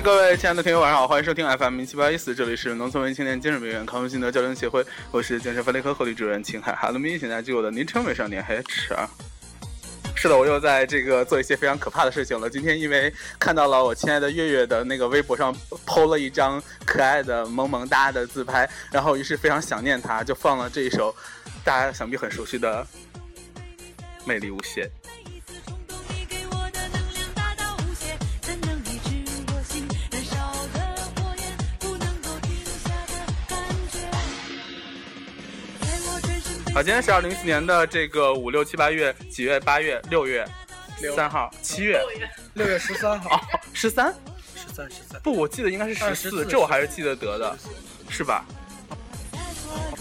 各位亲爱的听友，晚上好，欢迎收听 FM 七八一四，这里是农村文艺青年精神病院康复心得交流协会，我是精神分裂科护理主任秦海哈喽咪，现在记我的昵称美少年 HR。是的，我又在这个做一些非常可怕的事情了。今天因为看到了我亲爱的月月的那个微博上 PO 了一张可爱的萌萌哒的自拍，然后于是非常想念她，就放了这一首大家想必很熟悉的《魅力无限》。好，今天是二零一四年的这个五六七八月几月？八月、六月三号、七月、六月十三号、十三、十三、十三。不，我记得应该是十四，这我还是记得得的，是吧？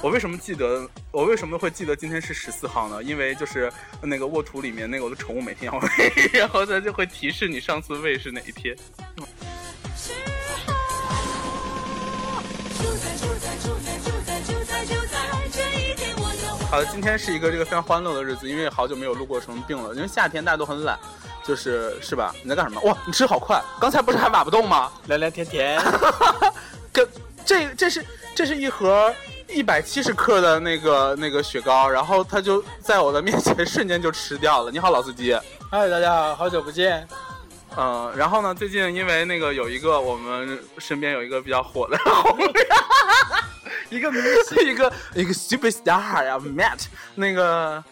我为什么记得？我为什么会记得今天是十四号呢？因为就是那个沃土里面那个我的宠物每天要喂，然后它就会提示你上次喂是哪一天。好的，今天是一个这个非常欢乐的日子，因为好久没有录过什么病了。因为夏天大家都很懒，就是是吧？你在干什么？哇，你吃好快！刚才不是还挖不动吗？凉凉甜甜。跟这这是这是一盒一百七十克的那个那个雪糕，然后它就在我的面前瞬间就吃掉了。你好，老司机。嗨，大家好，好久不见。嗯，然后呢？最近因为那个有一个我们身边有一个比较火的。一个明星，一个一个 super star 呀，Matt，那个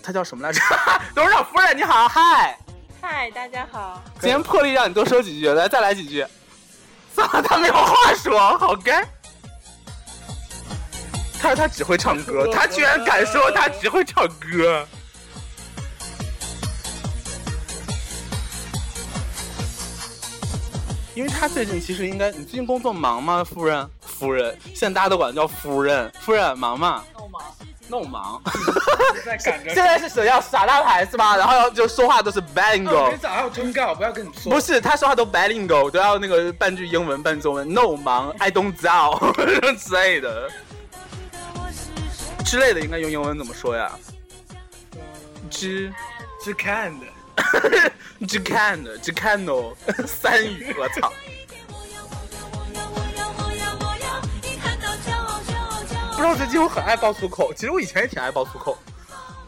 他叫什么来着？董事长夫人，你好，嗨，嗨，大家好。今天破例让你多说几句，来，再来几句。算了，他没有话说，好干。他说他只会唱歌，他居然敢说他只会唱歌。因为他最近其实应该，你最近工作忙吗，夫人？夫人，现在大家都管他叫夫人。夫人忙吗？弄忙，弄忙。现在是谁要耍大牌是吧？然后就说话都是 bilingual。你早上通告，不要跟你说。不是，他说话都 bilingual，都要那个半句英文半中文。弄忙，I don't know 之类的。之类的应该用英文怎么说呀？只只看的。只看的，只看哦，三语，我操！不知道最近我很爱爆粗口，其实我以前也挺爱爆粗口，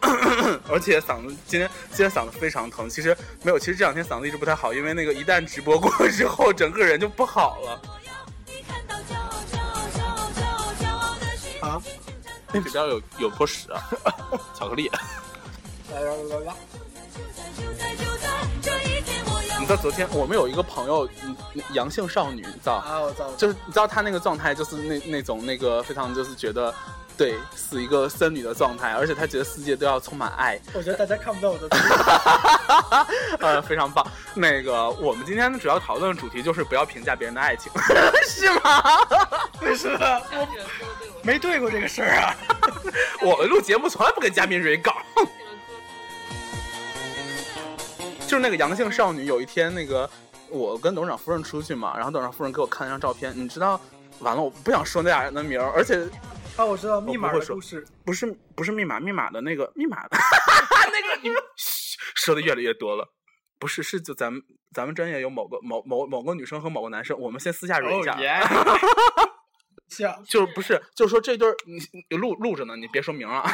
而且嗓子今天今天嗓子非常疼。其实没有，其实这两天嗓子一直不太好，因为那个一旦直播过之后，整个人就不好了。啊？那里边有有坨屎啊？巧克力。来来来来。你知道昨天我们有一个朋友，阳性少女，你知道啊？我知道，就是你知道她那个状态，就是那那种那个非常就是觉得，对，是一个僧女的状态，而且她觉得世界都要充满爱。我觉得大家看不到我的。呃，非常棒。那个我们今天主要讨论的主题就是不要评价别人的爱情，是吗？为什么？没对过这个事儿啊。我们录节目从来不跟嘉宾蕊稿。就是那个阳性少女，有一天那个我跟董事长夫人出去嘛，然后董事长夫人给我看了张照片，你知道，完了我不想说那俩人的名儿，而且啊我知道密码的故事，不是不是密码密码的那个 密码的那个你 说的越来越多了，不是是就咱们咱们专业有某个某某某个女生和某个男生，我们先私下说一下，就是不是就是说这对你录录着呢，你别说名啊。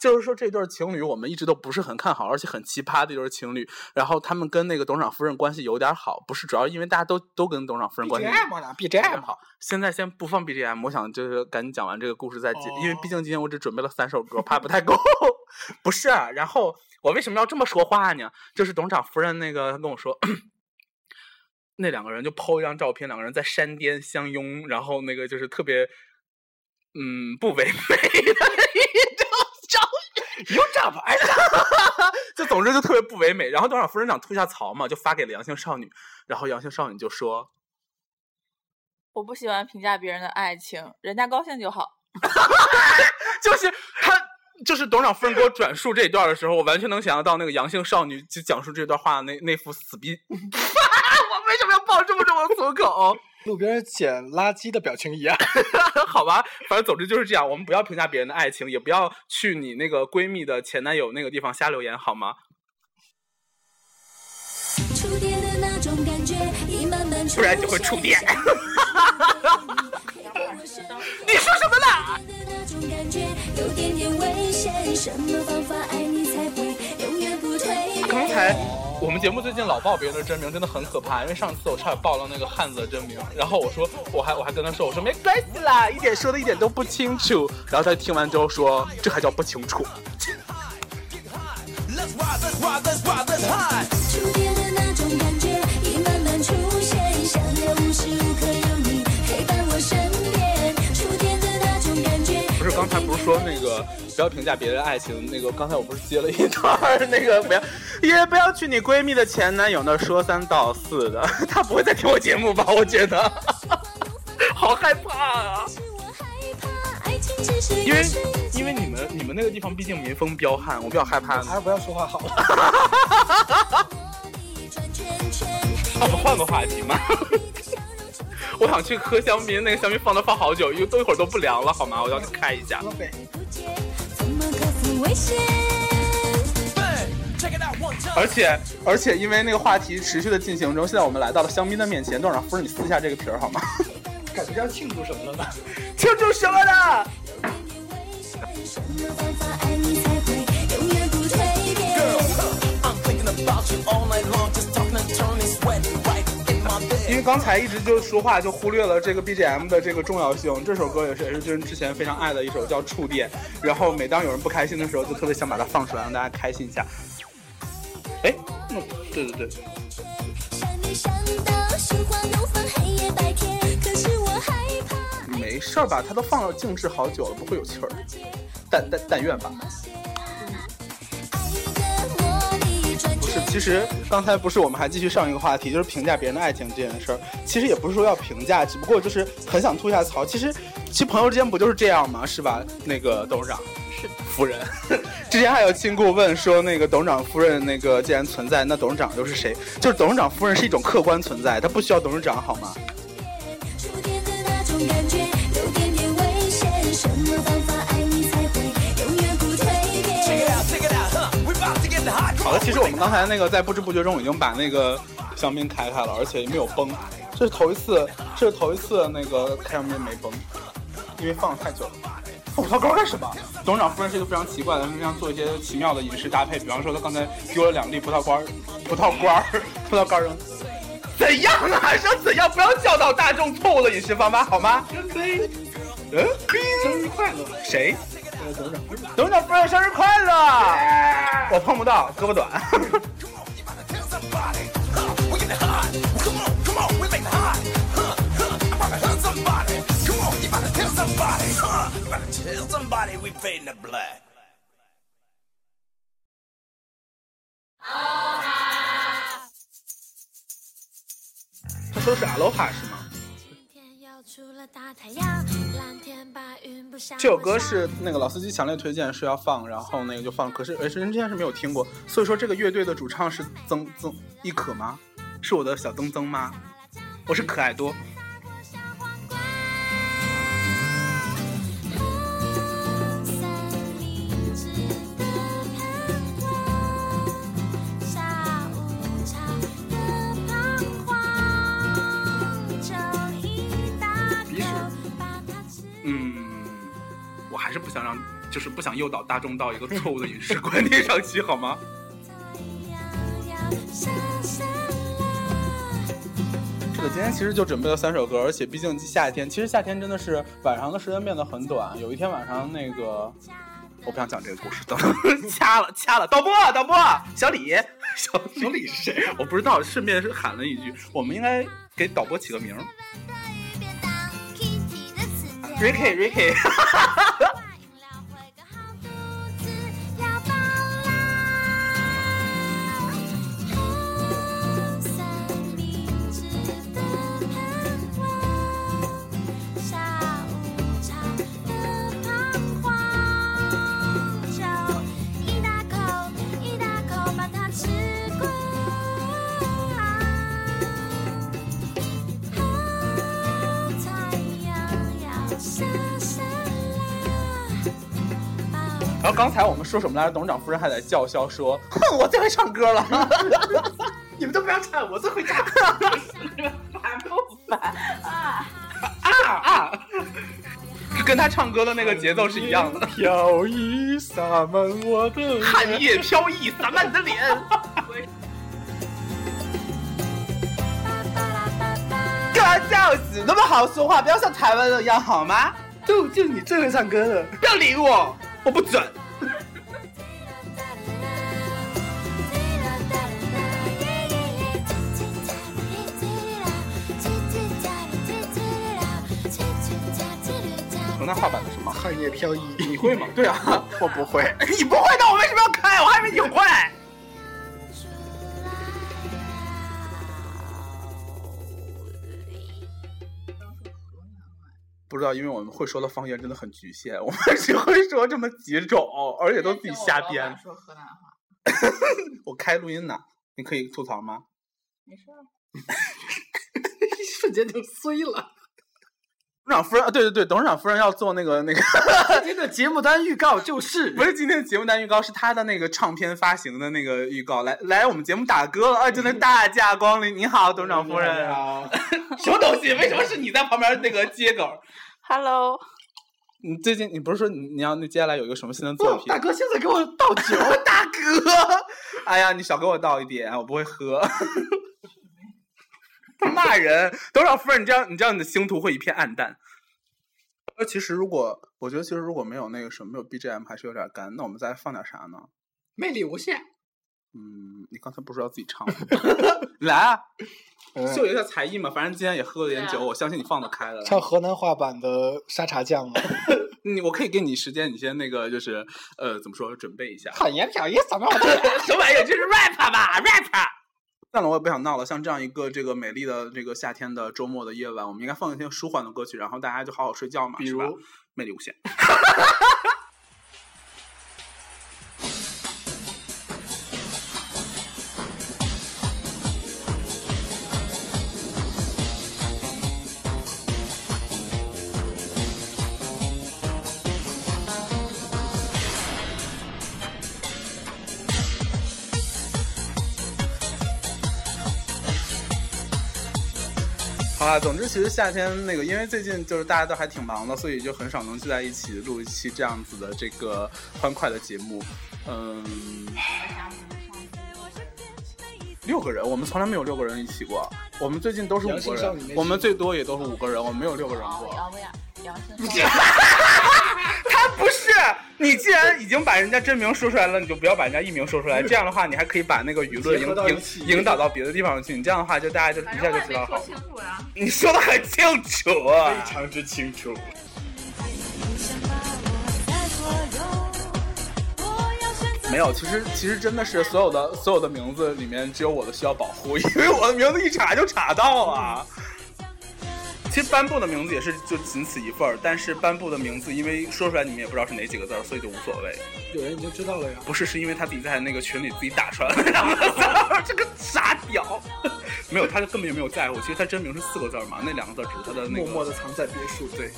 就是说这对情侣我们一直都不是很看好，而且很奇葩的一对情侣。然后他们跟那个董事长夫人关系有点好，不是主要因为大家都都跟董事长夫人关系 BGM 好。现在先不放 BGM，我想就是赶紧讲完这个故事再接，因为毕竟今天我只准备了三首歌，怕不太够。不是，然后我为什么要这么说话呢？就是董事长夫人那个跟我说，那两个人就 PO 一张照片，两个人在山巅相拥，然后那个就是特别嗯不唯美的。又炸牌了，就总之就特别不唯美。然后董事长夫人想吐下槽嘛，就发给了阳性少女。然后阳性少女就说：“我不喜欢评价别人的爱情，人家高兴就好。”就是他，就是董事长夫人给我转述这一段的时候，我完全能想象到那个阳性少女就讲述这段话那那副死逼。我为什么要爆这么重的粗口？路边捡垃圾的表情一样，好吧，反正总之就是这样。我们不要评价别人的爱情，也不要去你那个闺蜜的前男友那个地方瞎留言，好吗？触电的那种感觉不 然就会触电。你说什么呢？刚才我们节目最近老报别人的真名，真的很可怕。因为上次我差点报了那个汉子的真名，然后我说我还我还跟他说我说没关系啦，一点说的一点都不清楚。然后他听完之后说这还叫不清楚。不是刚才不是说那个不要评价别人爱情？那个刚才我不是接了一段那个不要也不要去你闺蜜的前男友那说三道四的，他不会再听我节目吧？我觉得 好害怕啊！因为因为你们你们那个地方毕竟民风彪悍，我比较害怕。还是不要说话好了。我们换个话题嘛。我想去喝香槟，那个香槟放那放好久，一都一会儿都不凉了，好吗？我要去开一下。而且而且，因为那个话题持续的进行中，现在我们来到了香槟的面前。董事长夫人，你撕一下这个皮儿好吗？感觉要庆祝什么了呢？庆祝什么呢？因为刚才一直就说话，就忽略了这个 BGM 的这个重要性。这首歌也是也是就是之前非常爱的一首，叫《触电》。然后每当有人不开心的时候，就特别想把它放出来，让大家开心一下。哎，嗯，对对对。没事儿吧？它都放了静置好久了，不会有气儿。但但但愿吧。不是，其实刚才不是我们还继续上一个话题，就是评价别人的爱情这件事儿。其实也不是说要评价，只不过就是很想吐一下槽。其实，其实朋友之间不就是这样吗？是吧？那个董事长夫人。之前还有亲顾问说，那个董事长夫人那个既然存在，那董事长又是谁？就是董事长夫人是一种客观存在，他不需要董事长，好吗？好了，其实我们刚才那个在不知不觉中已经把那个香槟开开了，而且也没有崩。这是头一次，这是头一次那个开香槟没崩，因为放的太久了。放葡萄干干什么？董事长夫人是一个非常奇怪的，经常做一些奇妙的饮食搭配。比方说，他刚才丢了两粒葡萄干儿，葡萄干儿，葡萄干扔。怎样啊？说怎样？不要教导大众错误的饮食方法好吗？嗯，生日快乐！谁？董事长夫人。董事长夫人生日快乐！我碰不到，胳膊短。他说是 Aloha 是吗？这首歌是那个老司机强烈推荐说要放，然后那个就放。可是哎，人之前是没有听过，所以说这个乐队的主唱是曾曾一可吗？是我的小曾曾吗？我是可爱多。就是不想诱导大众到一个错误的饮食观念上去，好吗？是的，今天其实就准备了三首歌，而且毕竟夏天，其实夏天真的是晚上的时间变得很短。有一天晚上，那个我不想讲这个故事，等掐了掐了，导播导播，小李，小小李是谁？我不知道，顺便是喊了一句，我们应该给导播起个名儿。Ricky Ricky，然后刚才我们说什么来着？董事长夫人还在叫嚣说：“哼，我最会唱歌了。”你们都不要唱，我最会唱。烦不烦啊？啊啊！跟他唱歌的那个节奏是一样的。飘逸洒满我的汗液飘逸洒满你的脸。哥就是那么好说话，不要像台湾人一样好吗？就就你最会唱歌了，不要理我，我不准。那画板的什么？汗液飘逸，你会吗？对啊，我不会。你不会，那我为什么要开？我还以为你会。不知道，因为我们会说的方言真的很局限，我们 只会说这么几种，而且都自己瞎编。说河南话。我开录音呢，你可以吐槽吗？没事。一 瞬间就碎了。董事长夫人啊，对对对，董事长夫人要做那个那个。今天的节目单预告就是，不是今天的节目单预告，是他的那个唱片发行的那个预告。来来，我们节目打歌了啊！真的大驾光临，你好，董事长夫人。什么东西？为什么是你在旁边那个接梗？Hello。你最近你不是说你你要那接下来有一个什么新的作品？大哥，现在给我倒酒，大哥。哎呀，你少给我倒一点，我不会喝。骂人，董事长夫人，你这样，你这样，你的星途会一片暗淡。呃，其实如果我觉得，其实如果没有那个什么，没有 BGM 还是有点干。那我们再放点啥呢？魅力无限。嗯，你刚才不是要自己唱吗？来啊，秀一下才艺嘛。反正今天也喝了点酒，我相信你放得开的。唱河南话版的沙茶酱吗。你我可以给你时间，你先那个就是呃，怎么说，准备一下。很言飘逸，什么 什么玩意儿？这是 rap 吧？rap。算了，我也不想闹了。像这样一个这个美丽的这个夏天的周末的夜晚，我们应该放一些舒缓的歌曲，然后大家就好好睡觉嘛，比如《魅力无限》。啊，总之，其实夏天那个，因为最近就是大家都还挺忙的，所以就很少能聚在一起录一期这样子的这个欢快的节目。嗯，六个人，我们从来没有六个人一起过。我们最近都是五个人，我们最多也都是五个人，我们没有六个人过。你，既然已经把人家真名说出来了，你就不要把人家艺名说出来。这样的话，你还可以把那个舆论引引引导到别的地方去。你这样的话，就大家就一下就知道好。你说的很清楚，啊非常之清楚。没有，其实其实真的是所有的所有的名字里面，只有我的需要保护，因为我的名字一查就查到啊。其实颁布的名字也是就仅此一份儿，但是颁布的名字，因为说出来你们也不知道是哪几个字儿，所以就无所谓。有人已经知道了呀？不是，是因为他自己在那个群里自己打出来的。这个傻屌，没有，他就根本就没有在乎。其实他真名是四个字嘛，那两个字只是他的那个。默默的藏在别墅，对。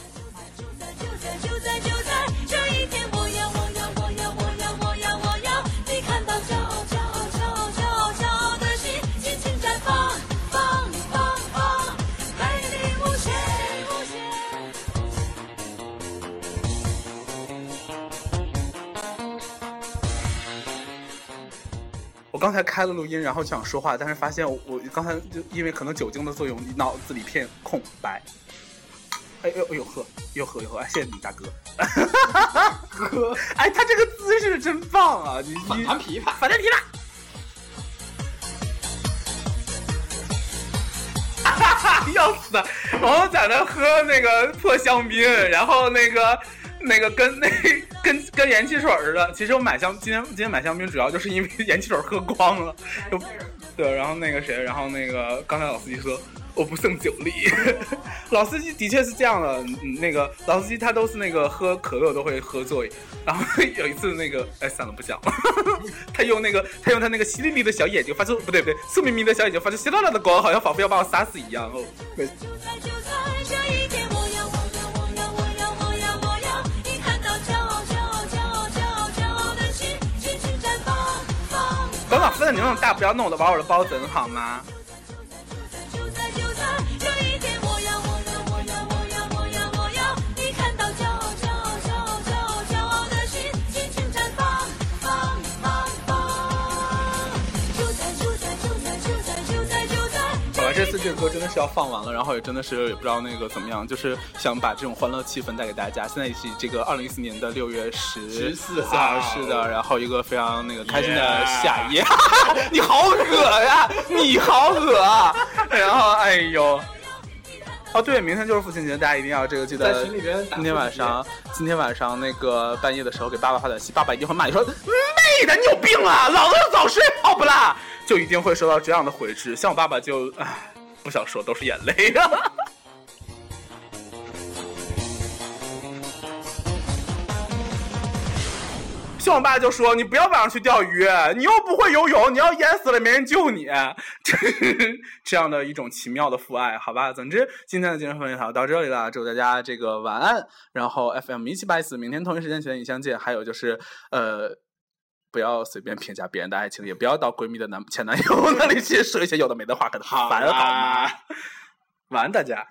刚才开了录音，然后就想说话，但是发现我刚才就因为可能酒精的作用，脑子里片空白。哎呦哎呦喝，又喝又喝，谢谢你大哥。喝，哎，他这个姿势真棒啊！你反弹琵琶，反弹琵琶。哈哈，要死！然后在那喝那个破香槟，然后那个。那个跟那跟跟盐汽水似的，其实我买香今天今天买香槟主要就是因为 盐汽水喝光了，就对，然后那个谁，然后那个刚才老司机说我不胜酒力，老司机的确是这样的，那个老司机他都是那个喝可乐都会喝醉，然后 有一次那个哎算了不讲了，他用那个他用他那个犀利利的小眼睛发出不对不对色眯眯的小眼睛发出稀拉拉的光，好像仿佛要把我杀死一样哦。刚的，你们大不要弄我的把我的包整好吗？这次这个歌真的是要放完了，然后也真的是也不知道那个怎么样，就是想把这种欢乐气氛带给大家。现在是这个二零一四年的六月十四号，是的，然后一个非常那个开心的夏夜。你好恶呀！你好恶！然后哎呦，哦对，明天就是父亲节，大家一定要这个记得。在群里边。今天晚上，今天晚上那个半夜的时候给爸爸发短信，爸爸一定会骂你说妹的，你有病啊！老子要早睡好不啦？就一定会收到这样的回执。像我爸爸就唉。不想说，都是眼泪啊。像我爸就说：“你不要晚上去钓鱼，你又不会游泳，你要淹死了没人救你。” 这样的一种奇妙的父爱，好吧。总之，今天的精神分享到这里了，祝大家这个晚安。然后 FM 一七八四，明天同一时间与你相见。还有就是，呃。不要随便评价别人的爱情，也不要到闺蜜的男前男友那里去说一些有的没的话，很烦，好吗？晚安，大家。